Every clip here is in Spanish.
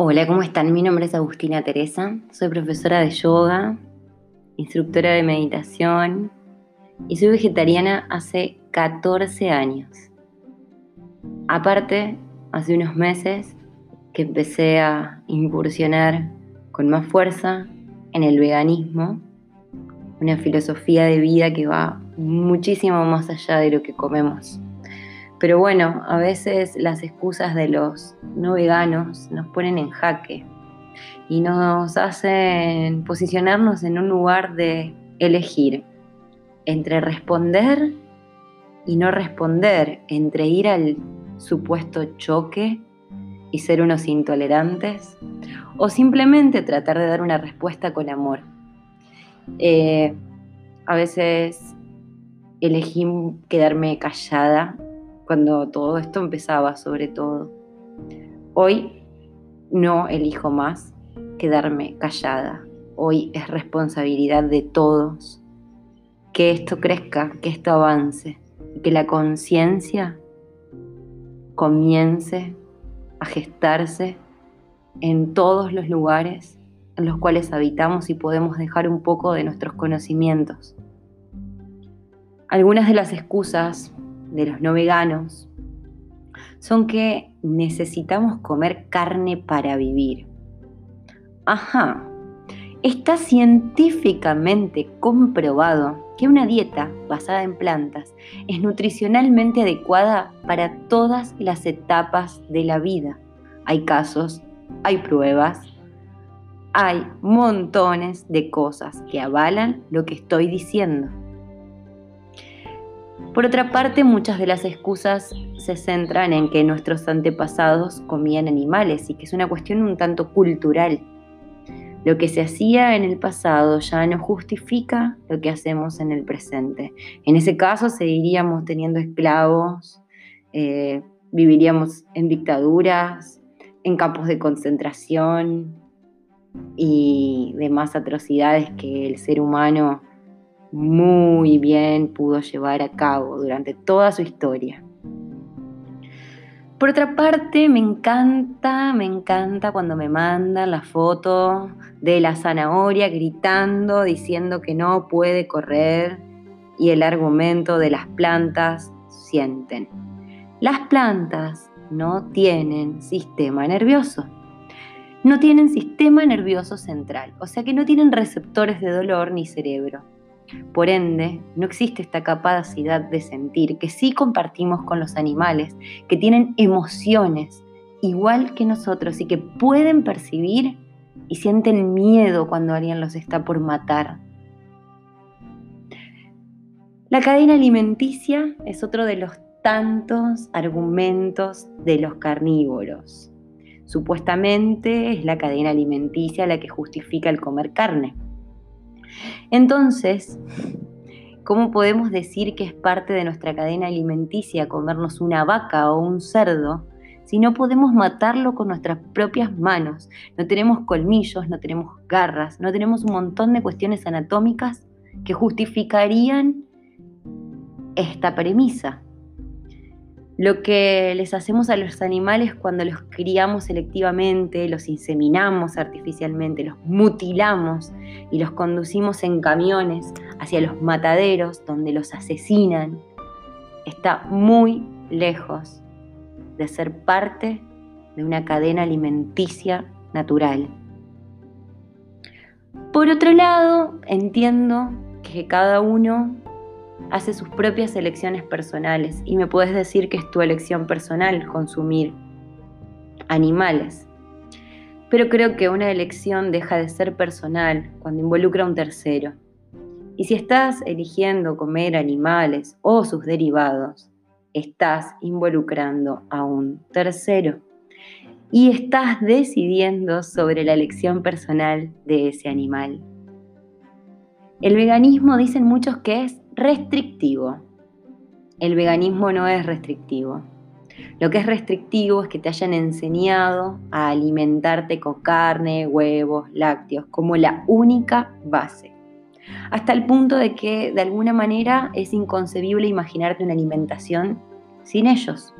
Hola, ¿cómo están? Mi nombre es Agustina Teresa, soy profesora de yoga, instructora de meditación y soy vegetariana hace 14 años. Aparte, hace unos meses que empecé a incursionar con más fuerza en el veganismo, una filosofía de vida que va muchísimo más allá de lo que comemos. Pero bueno, a veces las excusas de los no veganos nos ponen en jaque y nos hacen posicionarnos en un lugar de elegir entre responder y no responder, entre ir al supuesto choque y ser unos intolerantes, o simplemente tratar de dar una respuesta con amor. Eh, a veces elegí quedarme callada cuando todo esto empezaba sobre todo. Hoy no elijo más quedarme callada. Hoy es responsabilidad de todos que esto crezca, que esto avance que la conciencia comience a gestarse en todos los lugares en los cuales habitamos y podemos dejar un poco de nuestros conocimientos. Algunas de las excusas de los no veganos son que necesitamos comer carne para vivir. Ajá, está científicamente comprobado que una dieta basada en plantas es nutricionalmente adecuada para todas las etapas de la vida. Hay casos, hay pruebas, hay montones de cosas que avalan lo que estoy diciendo. Por otra parte, muchas de las excusas se centran en que nuestros antepasados comían animales y que es una cuestión un tanto cultural. Lo que se hacía en el pasado ya no justifica lo que hacemos en el presente. En ese caso seguiríamos teniendo esclavos, eh, viviríamos en dictaduras, en campos de concentración y demás atrocidades que el ser humano muy bien pudo llevar a cabo durante toda su historia. Por otra parte, me encanta, me encanta cuando me mandan la foto de la zanahoria gritando, diciendo que no puede correr y el argumento de las plantas sienten. Las plantas no tienen sistema nervioso. No tienen sistema nervioso central, o sea que no tienen receptores de dolor ni cerebro. Por ende, no existe esta capacidad de sentir que sí compartimos con los animales, que tienen emociones igual que nosotros y que pueden percibir y sienten miedo cuando alguien los está por matar. La cadena alimenticia es otro de los tantos argumentos de los carnívoros. Supuestamente es la cadena alimenticia la que justifica el comer carne. Entonces, ¿cómo podemos decir que es parte de nuestra cadena alimenticia comernos una vaca o un cerdo si no podemos matarlo con nuestras propias manos? No tenemos colmillos, no tenemos garras, no tenemos un montón de cuestiones anatómicas que justificarían esta premisa lo que les hacemos a los animales cuando los criamos selectivamente, los inseminamos artificialmente, los mutilamos y los conducimos en camiones hacia los mataderos donde los asesinan, está muy lejos de ser parte de una cadena alimenticia natural. Por otro lado, entiendo que cada uno hace sus propias elecciones personales y me puedes decir que es tu elección personal consumir animales. Pero creo que una elección deja de ser personal cuando involucra a un tercero. Y si estás eligiendo comer animales o sus derivados, estás involucrando a un tercero y estás decidiendo sobre la elección personal de ese animal. El veganismo dicen muchos que es restrictivo. El veganismo no es restrictivo. Lo que es restrictivo es que te hayan enseñado a alimentarte con carne, huevos, lácteos como la única base. Hasta el punto de que de alguna manera es inconcebible imaginarte una alimentación sin ellos.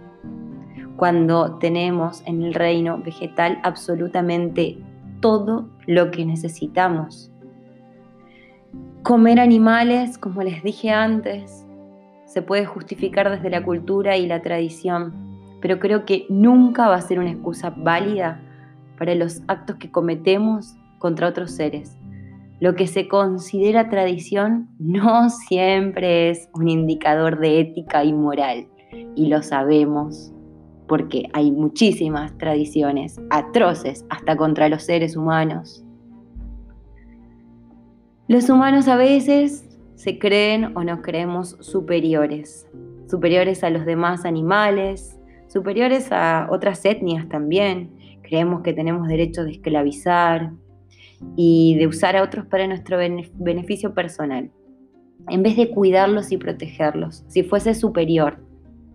cuando tenemos en el reino vegetal absolutamente todo lo que necesitamos. Comer animales, como les dije antes, se puede justificar desde la cultura y la tradición, pero creo que nunca va a ser una excusa válida para los actos que cometemos contra otros seres. Lo que se considera tradición no siempre es un indicador de ética y moral, y lo sabemos porque hay muchísimas tradiciones atroces hasta contra los seres humanos. Los humanos a veces se creen o nos creemos superiores, superiores a los demás animales, superiores a otras etnias también. Creemos que tenemos derecho de esclavizar y de usar a otros para nuestro beneficio personal. En vez de cuidarlos y protegerlos, si fuese superior,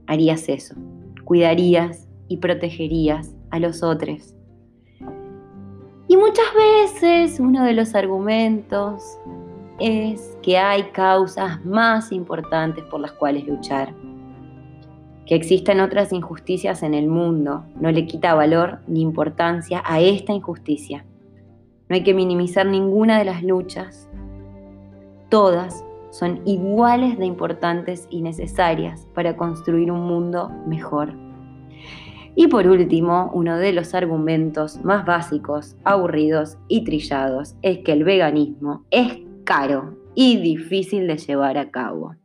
harías eso cuidarías y protegerías a los otros. Muchas veces uno de los argumentos es que hay causas más importantes por las cuales luchar. Que existan otras injusticias en el mundo no le quita valor ni importancia a esta injusticia. No hay que minimizar ninguna de las luchas. Todas son iguales de importantes y necesarias para construir un mundo mejor. Y por último, uno de los argumentos más básicos, aburridos y trillados es que el veganismo es caro y difícil de llevar a cabo.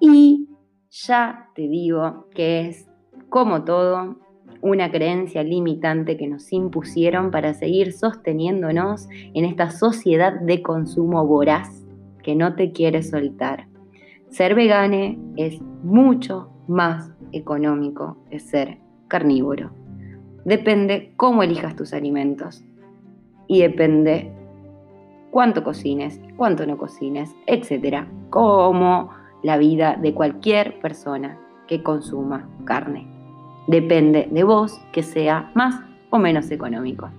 Y ya te digo que es, como todo, una creencia limitante que nos impusieron para seguir sosteniéndonos en esta sociedad de consumo voraz que no te quiere soltar. Ser vegane es mucho más económico que ser carnívoro. Depende cómo elijas tus alimentos y depende cuánto cocines, cuánto no cocines, etcétera, como la vida de cualquier persona que consuma carne. Depende de vos que sea más o menos económico.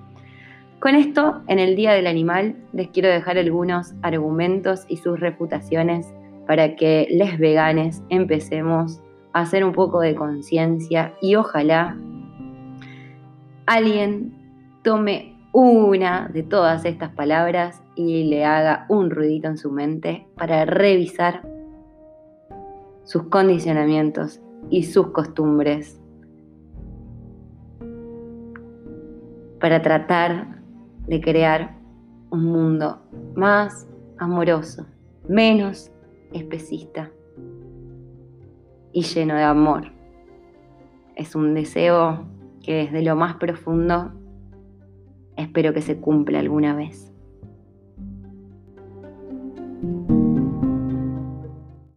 Con esto, en el Día del Animal, les quiero dejar algunos argumentos y sus refutaciones para que les veganes empecemos hacer un poco de conciencia y ojalá alguien tome una de todas estas palabras y le haga un ruidito en su mente para revisar sus condicionamientos y sus costumbres. Para tratar de crear un mundo más amoroso, menos especista y lleno de amor. Es un deseo que desde lo más profundo espero que se cumpla alguna vez.